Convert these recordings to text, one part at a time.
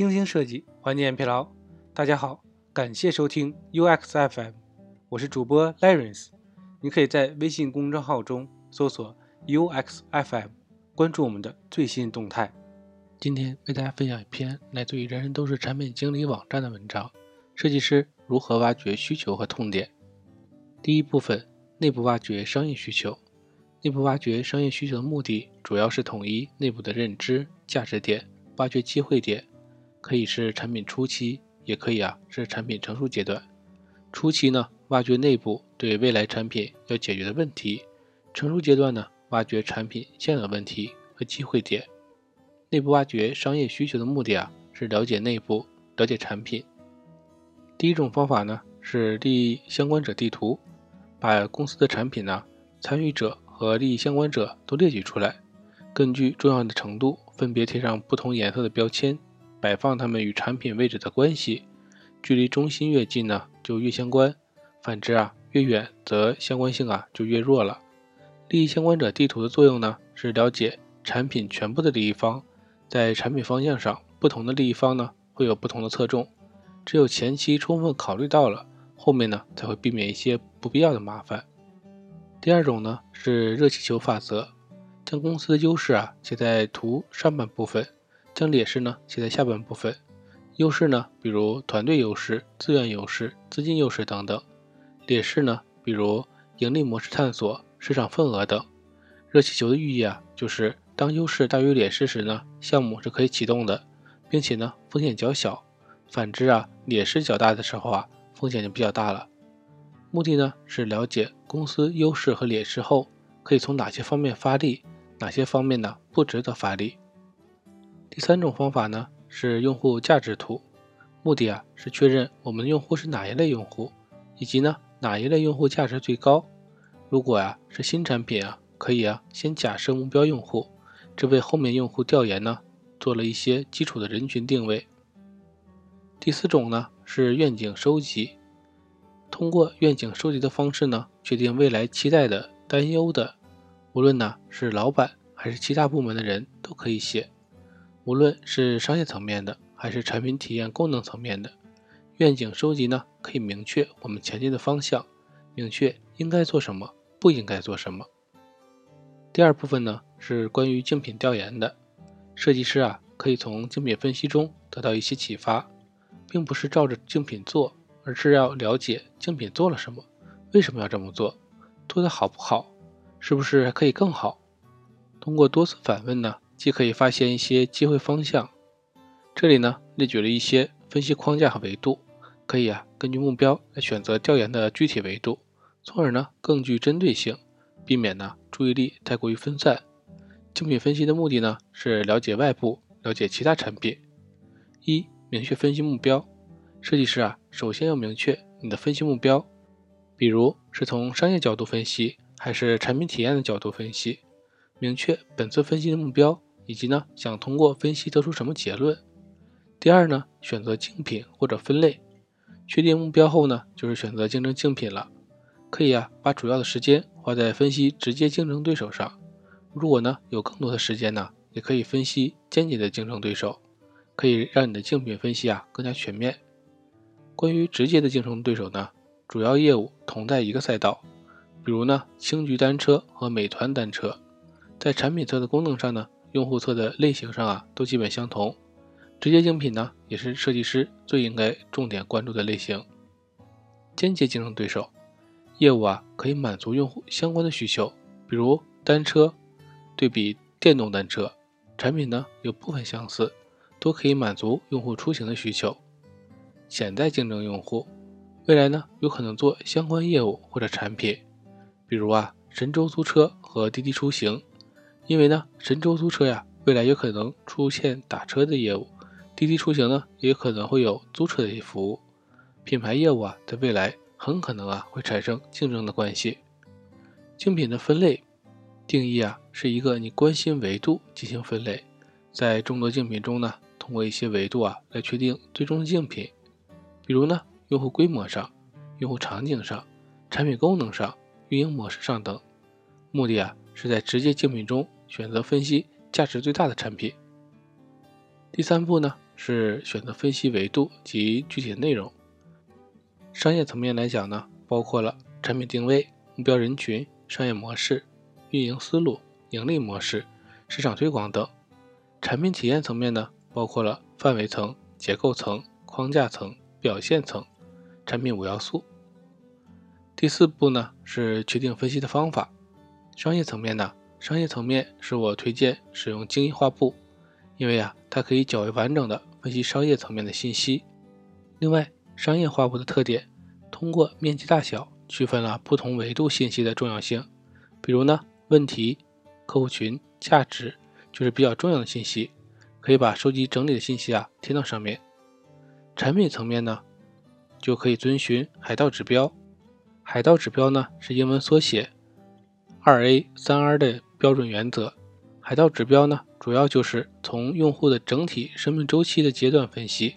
精心设计，缓解疲劳。大家好，感谢收听 UX FM，我是主播 l a r e n c e。你可以在微信公众号中搜索 UX FM，关注我们的最新动态。今天为大家分享一篇来自于人人都是产品经理网站的文章：设计师如何挖掘需求和痛点。第一部分，内部挖掘商业需求。内部挖掘商业需求的目的，主要是统一内部的认知、价值点，挖掘机会点，可以是产品初期，也可以啊是产品成熟阶段。初期呢，挖掘内部对未来产品要解决的问题；成熟阶段呢，挖掘产品现有的问题和机会点。内部挖掘商业需求的目的啊，是了解内部，了解产品。第一种方法呢，是利益相关者地图，把公司的产品呢，参与者。和利益相关者都列举出来，根据重要的程度分别贴上不同颜色的标签，摆放它们与产品位置的关系。距离中心越近呢，就越相关；反之啊，越远则相关性啊就越弱了。利益相关者地图的作用呢，是了解产品全部的利益方，在产品方向上，不同的利益方呢会有不同的侧重。只有前期充分考虑到了，后面呢才会避免一些不必要的麻烦。第二种呢是热气球法则，将公司的优势啊写在图上半部分，将劣势呢写在下半部分。优势呢，比如团队优势、资源优势、资金优势等等；劣势呢，比如盈利模式探索、市场份额等。热气球的寓意啊，就是当优势大于劣势时呢，项目是可以启动的，并且呢风险较小；反之啊，劣势较大的时候啊，风险就比较大了。目的呢是了解公司优势和劣势后，可以从哪些方面发力，哪些方面呢不值得发力。第三种方法呢是用户价值图，目的啊是确认我们的用户是哪一类用户，以及呢哪一类用户价值最高。如果呀是新产品啊，可以啊先假设目标用户，这为后面用户调研呢做了一些基础的人群定位。第四种呢是愿景收集。通过愿景收集的方式呢，确定未来期待的、担忧的，无论呢是老板还是其他部门的人都可以写。无论是商业层面的，还是产品体验功能层面的，愿景收集呢可以明确我们前进的方向，明确应该做什么，不应该做什么。第二部分呢是关于竞品调研的，设计师啊可以从竞品分析中得到一些启发，并不是照着竞品做。而是要了解竞品做了什么，为什么要这么做，做的好不好，是不是可以更好？通过多次反问呢，既可以发现一些机会方向。这里呢列举了一些分析框架和维度，可以啊根据目标来选择调研的具体维度，从而呢更具针对性，避免呢注意力太过于分散。竞品分析的目的呢是了解外部，了解其他产品。一、明确分析目标。设计师啊，首先要明确你的分析目标，比如是从商业角度分析，还是产品体验的角度分析。明确本次分析的目标，以及呢想通过分析得出什么结论。第二呢，选择竞品或者分类。确定目标后呢，就是选择竞争竞品了。可以啊，把主要的时间花在分析直接竞争对手上。如果呢有更多的时间呢，也可以分析间接的竞争对手，可以让你的竞品分析啊更加全面。关于直接的竞争对手呢，主要业务同在一个赛道，比如呢，青桔单车和美团单车，在产品侧的功能上呢，用户侧的类型上啊，都基本相同。直接竞品呢，也是设计师最应该重点关注的类型。间接竞争对手业务啊，可以满足用户相关的需求，比如单车对比电动单车，产品呢有部分相似，都可以满足用户出行的需求。潜在竞争用户，未来呢有可能做相关业务或者产品，比如啊神州租车和滴滴出行，因为呢神州租车呀未来有可能出现打车的业务，滴滴出行呢也可能会有租车的服务，品牌业务啊在未来很可能啊会产生竞争的关系。竞品的分类定义啊是一个你关心维度进行分类，在众多竞品中呢通过一些维度啊来确定最终的竞品。比如呢，用户规模上、用户场景上、产品功能上、运营模式上等，目的啊是在直接竞品中选择分析价值最大的产品。第三步呢是选择分析维度及具体的内容。商业层面来讲呢，包括了产品定位、目标人群、商业模式、运营思路、盈利模式、市场推广等。产品体验层面呢，包括了范围层、结构层、框架层、表现层、产品五要素。第四步呢是确定分析的方法。商业层面呢，商业层面是我推荐使用精益画布，因为啊，它可以较为完整的分析商业层面的信息。另外，商业画布的特点，通过面积大小区分了不同维度信息的重要性。比如呢，问题、客户群、价值就是比较重要的信息，可以把收集整理的信息啊贴到上面。产品层面呢，就可以遵循海盗指标。海盗指标呢是英文缩写。二 A 三 R 的标准原则，海盗指标呢，主要就是从用户的整体生命周期的阶段分析，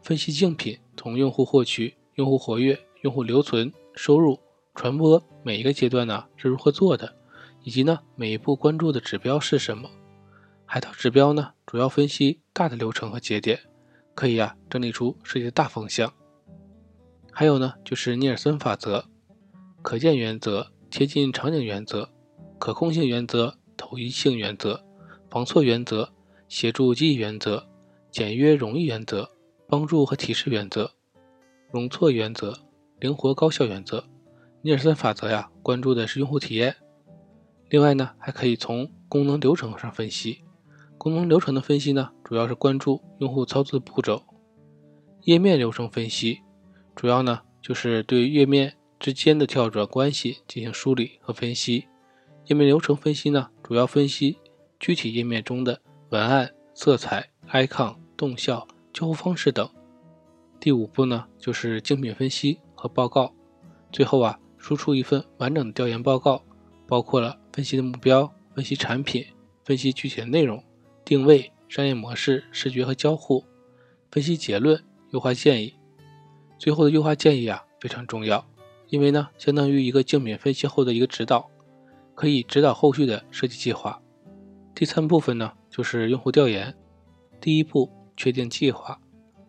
分析竞品从用户获取、用户活跃、用户留存、收入、传播每一个阶段呢是如何做的，以及呢每一步关注的指标是什么。海盗指标呢，主要分析大的流程和节点，可以啊整理出设计的大方向。还有呢，就是尼尔森法则、可见原则。贴近场景原则、可控性原则、统一性原则、防错原则、协助记忆原则、简约容易原则、帮助和提示原则、容错原则、灵活高效原则。尼尔森法则呀，关注的是用户体验。另外呢，还可以从功能流程上分析。功能流程的分析呢，主要是关注用户操作的步骤。页面流程分析，主要呢就是对页面。之间的跳转关系进行梳理和分析。页面流程分析呢，主要分析具体页面中的文案、色彩、icon、动效、交互方式等。第五步呢，就是竞品分析和报告。最后啊，输出一份完整的调研报告，包括了分析的目标、分析产品、分析具体的内容、定位、商业模式、视觉和交互、分析结论、优化建议。最后的优化建议啊，非常重要。因为呢，相当于一个竞品分析后的一个指导，可以指导后续的设计计划。第三部分呢，就是用户调研。第一步，确定计划，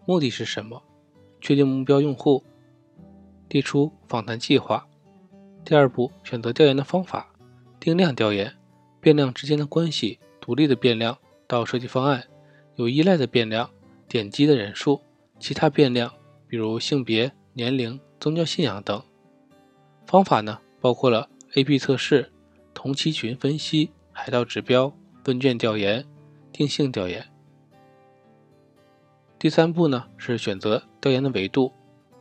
目的是什么？确定目标用户，列出访谈计划。第二步，选择调研的方法，定量调研，变量之间的关系，独立的变量到设计方案，有依赖的变量，点击的人数，其他变量，比如性别、年龄、宗教信仰等。方法呢，包括了 A/B 测试、同期群分析、海盗指标、问卷调研、定性调研。第三步呢是选择调研的维度，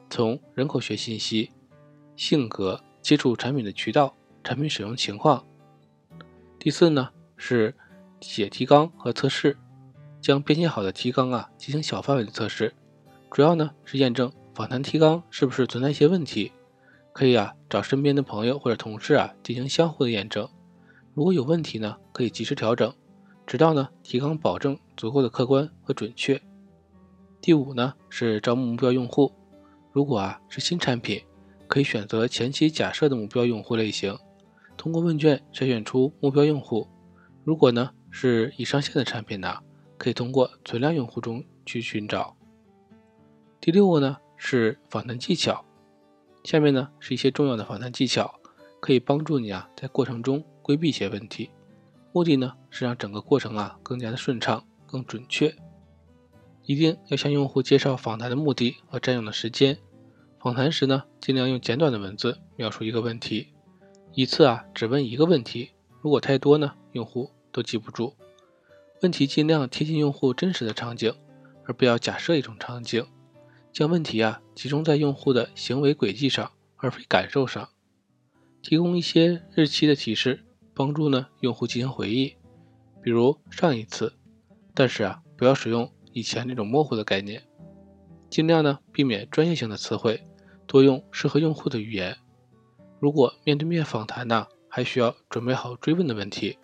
从人口学信息、性格、接触产品的渠道、产品使用情况。第四呢是写提纲和测试，将编写好的提纲啊进行小范围的测试，主要呢是验证访谈提纲是不是存在一些问题。可以啊，找身边的朋友或者同事啊进行相互的验证。如果有问题呢，可以及时调整，直到呢提纲保证足够的客观和准确。第五呢是招募目标用户。如果啊是新产品，可以选择前期假设的目标用户类型，通过问卷筛选出目标用户。如果呢是已上线的产品呢，可以通过存量用户中去寻找。第六个呢是访谈技巧。下面呢是一些重要的访谈技巧，可以帮助你啊在过程中规避一些问题。目的呢是让整个过程啊更加的顺畅、更准确。一定要向用户介绍访谈的目的和占用的时间。访谈时呢，尽量用简短的文字描述一个问题，一次啊只问一个问题。如果太多呢，用户都记不住。问题尽量贴近用户真实的场景，而不要假设一种场景。将问题啊集中在用户的行为轨迹上，而非感受上。提供一些日期的提示，帮助呢用户进行回忆，比如上一次。但是啊，不要使用以前那种模糊的概念，尽量呢避免专业性的词汇，多用适合用户的语言。如果面对面访谈呢，还需要准备好追问的问题，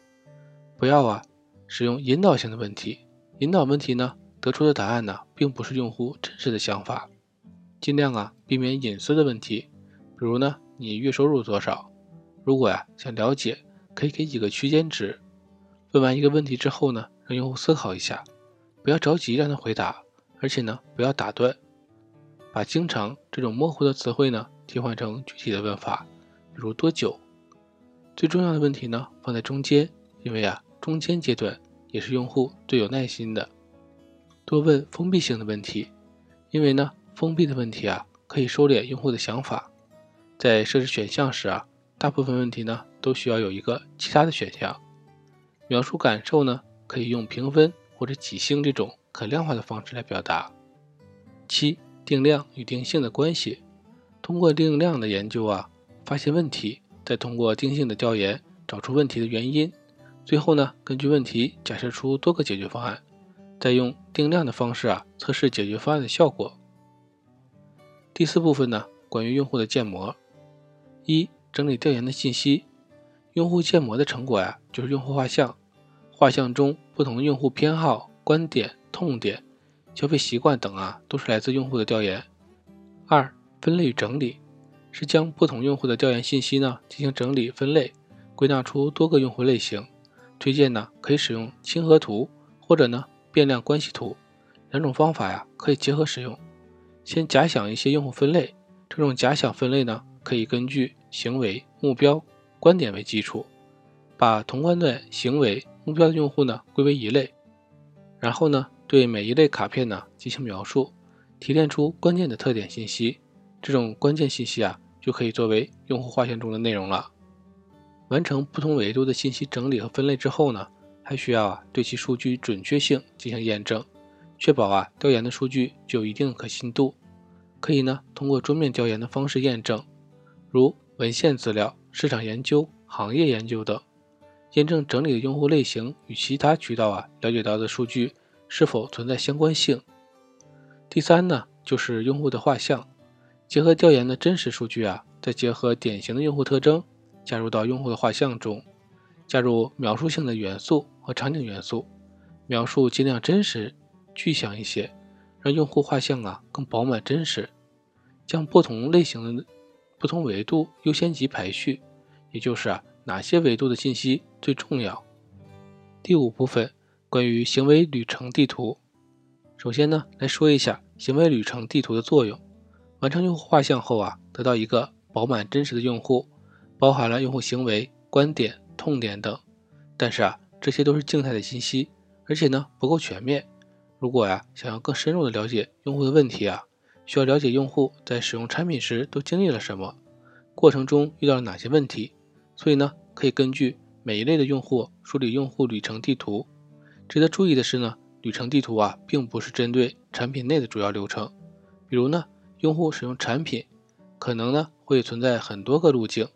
不要啊使用引导性的问题。引导问题呢？得出的答案呢，并不是用户真实的想法，尽量啊避免隐私的问题，比如呢，你月收入多少？如果呀想了解，可以给几个区间值。问完一个问题之后呢，让用户思考一下，不要着急让他回答，而且呢不要打断，把经常这种模糊的词汇呢替换成具体的问法，比如多久。最重要的问题呢放在中间，因为啊中间阶段也是用户最有耐心的。多问封闭性的问题，因为呢封闭的问题啊可以收敛用户的想法。在设置选项时啊，大部分问题呢都需要有一个其他的选项。描述感受呢，可以用评分或者几星这种可量化的方式来表达。七、定量与定性的关系，通过定量的研究啊，发现问题，再通过定性的调研找出问题的原因，最后呢，根据问题假设出多个解决方案，再用定量的方式啊测试解决方案的效果。第四部分呢，关于用户的建模。一、整理调研的信息，用户建模的成果呀，就是用户画像。画像中不同用户偏好、观点、痛点、消费习惯等啊，都是来自用户的调研。二、分类与整理，是将不同用户的调研信息呢进行整理分类，归纳出多个用户类型。推荐呢可以使用亲和图或者呢变量关系图，两种方法呀可以结合使用。先假想一些用户分类，这种假想分类呢可以根据。行为、目标、观点为基础，把同观点、行为、目标的用户呢归为一类，然后呢对每一类卡片呢进行描述，提炼出关键的特点信息。这种关键信息啊就可以作为用户画像中的内容了。完成不同维度的信息整理和分类之后呢，还需要啊对其数据准确性进行验证，确保啊调研的数据具有一定的可信度。可以呢通过桌面调研的方式验证，如。文献资料、市场研究、行业研究等，验证整理的用户类型与其他渠道啊了解到的数据是否存在相关性。第三呢，就是用户的画像，结合调研的真实数据啊，再结合典型的用户特征，加入到用户的画像中，加入描述性的元素和场景元素，描述尽量真实、具象一些，让用户画像啊更饱满真实，将不同类型的。不同维度优先级排序，也就是啊哪些维度的信息最重要。第五部分关于行为旅程地图。首先呢来说一下行为旅程地图的作用。完成用户画像后啊，得到一个饱满真实的用户，包含了用户行为、观点、痛点等。但是啊这些都是静态的信息，而且呢不够全面。如果呀想要更深入的了解用户的问题啊。需要了解用户在使用产品时都经历了什么，过程中遇到了哪些问题，所以呢，可以根据每一类的用户梳理用户旅程地图。值得注意的是呢，旅程地图啊，并不是针对产品内的主要流程。比如呢，用户使用产品，可能呢会存在很多个路径，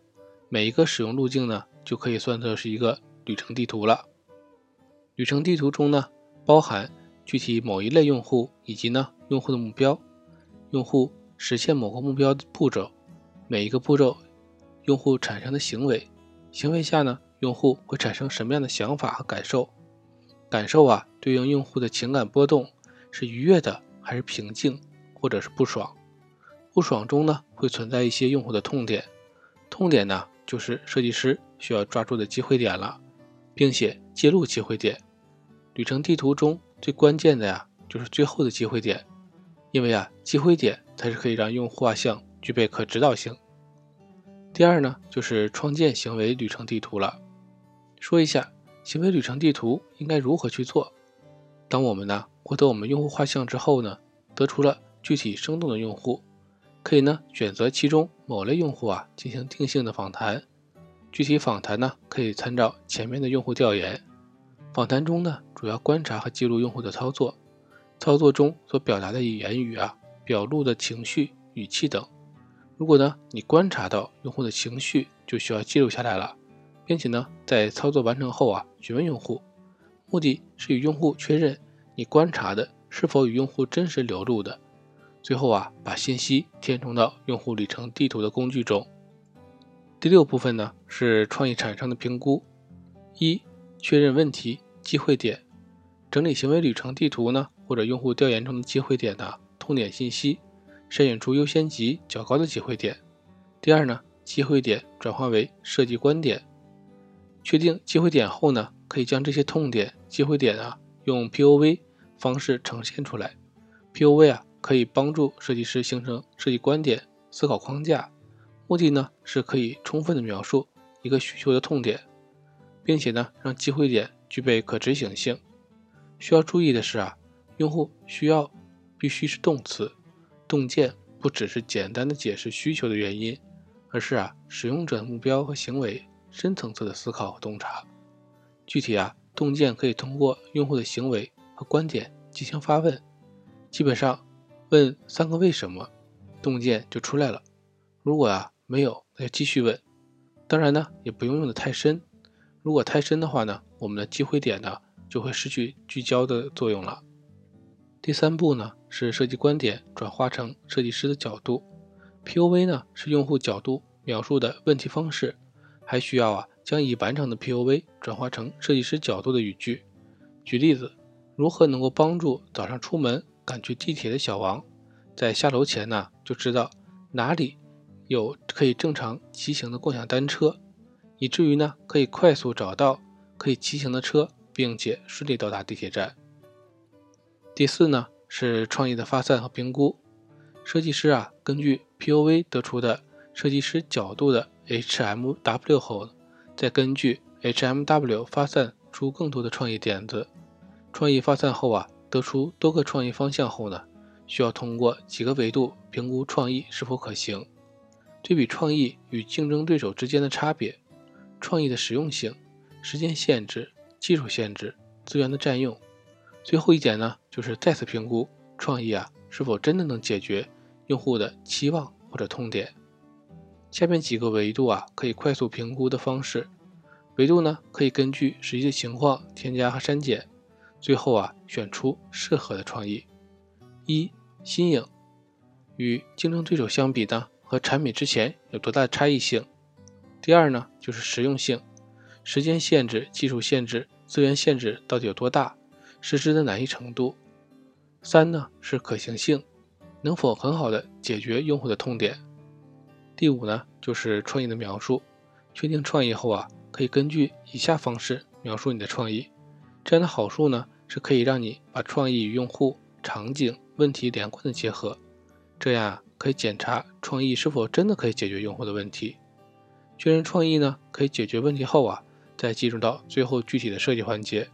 每一个使用路径呢，就可以算作是一个旅程地图了。旅程地图中呢，包含具体某一类用户以及呢用户的目标。用户实现某个目标的步骤，每一个步骤，用户产生的行为，行为下呢，用户会产生什么样的想法和感受？感受啊，对应用户的情感波动，是愉悦的还是平静，或者是不爽？不爽中呢，会存在一些用户的痛点，痛点呢，就是设计师需要抓住的机会点了，并且揭露机会点。旅程地图中最关键的呀，就是最后的机会点。因为啊，机会点才是可以让用户画像具备可指导性。第二呢，就是创建行为旅程地图了。说一下行为旅程地图应该如何去做。当我们呢获得我们用户画像之后呢，得出了具体生动的用户，可以呢选择其中某类用户啊进行定性的访谈。具体访谈呢可以参照前面的用户调研。访谈中呢主要观察和记录用户的操作。操作中所表达的语言语啊，表露的情绪、语气等，如果呢你观察到用户的情绪，就需要记录下来了，并且呢在操作完成后啊询问用户，目的是与用户确认你观察的是否与用户真实流露的。最后啊把信息填充到用户旅程地图的工具中。第六部分呢是创意产生的评估，一确认问题机会点，整理行为旅程地图呢。或者用户调研中的机会点的痛点信息，筛选出优先级较高的机会点。第二呢，机会点转化为设计观点。确定机会点后呢，可以将这些痛点、机会点啊，用 POV 方式呈现出来。POV 啊，可以帮助设计师形成设计观点、思考框架，目的呢是可以充分的描述一个需求的痛点，并且呢让机会点具备可执行性。需要注意的是啊，用户需要必须是动词，洞见不只是简单的解释需求的原因，而是啊使用者的目标和行为深层次的思考和洞察。具体啊，洞见可以通过用户的行为和观点进行发问。基本上问三个为什么，洞见就出来了。如果啊没有，那就继续问。当然呢，也不用用的太深。如果太深的话呢，我们的机会点呢就会失去聚焦的作用了。第三步呢是设计观点转化成设计师的角度。POV 呢是用户角度描述的问题方式，还需要啊将已完成的 POV 转化成设计师角度的语句。举例子，如何能够帮助早上出门？赶去地铁的小王，在下楼前呢，就知道哪里有可以正常骑行的共享单车，以至于呢，可以快速找到可以骑行的车，并且顺利到达地铁站。第四呢，是创意的发散和评估。设计师啊，根据 POV 得出的设计师角度的 HMW 后，再根据 HMW 发散出更多的创意点子。创意发散后啊。得出多个创意方向后呢，需要通过几个维度评估创意是否可行，对比创意与竞争对手之间的差别，创意的实用性、时间限制、技术限制、资源的占用。最后一点呢，就是再次评估创意啊是否真的能解决用户的期望或者痛点。下面几个维度啊可以快速评估的方式，维度呢可以根据实际的情况添加和删减。最后啊，选出适合的创意。一、新颖，与竞争对手相比呢，和产品之前有多大的差异性？第二呢，就是实用性，时间限制、技术限制、资源限制到底有多大？实施的难易程度。三呢，是可行性，能否很好的解决用户的痛点？第五呢，就是创意的描述。确定创意后啊，可以根据以下方式描述你的创意。这样的好处呢？是可以让你把创意与用户场景问题连贯的结合，这样可以检查创意是否真的可以解决用户的问题。确认创意呢可以解决问题后啊，再进入到最后具体的设计环节。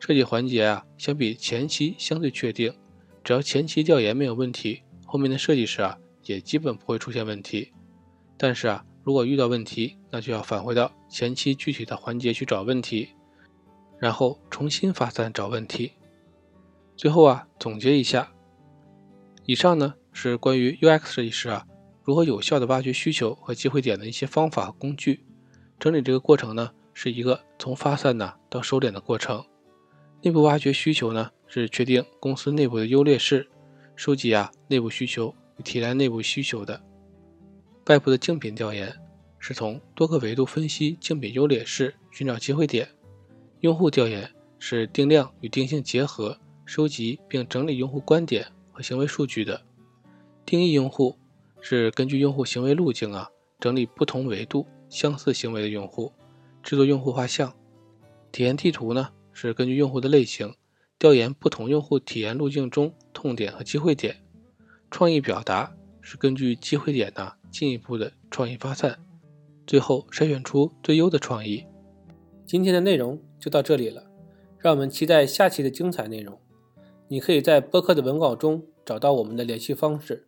设计环节啊，相比前期相对确定，只要前期调研没有问题，后面的设计时啊也基本不会出现问题。但是啊，如果遇到问题，那就要返回到前期具体的环节去找问题。然后重新发散找问题。最后啊，总结一下，以上呢是关于 UX 设计师啊如何有效的挖掘需求和机会点的一些方法和工具。整理这个过程呢，是一个从发散呢到收敛的过程。内部挖掘需求呢，是确定公司内部的优劣势，收集啊内部需求与提炼内部需求的。外部的竞品调研是从多个维度分析竞品优劣势，寻找机会点。用户调研是定量与定性结合，收集并整理用户观点和行为数据的。定义用户是根据用户行为路径啊，整理不同维度相似行为的用户，制作用户画像。体验地图呢是根据用户的类型，调研不同用户体验路径中痛点和机会点。创意表达是根据机会点呢进一步的创意发散，最后筛选出最优的创意。今天的内容就到这里了，让我们期待下期的精彩内容。你可以在播客的文稿中找到我们的联系方式，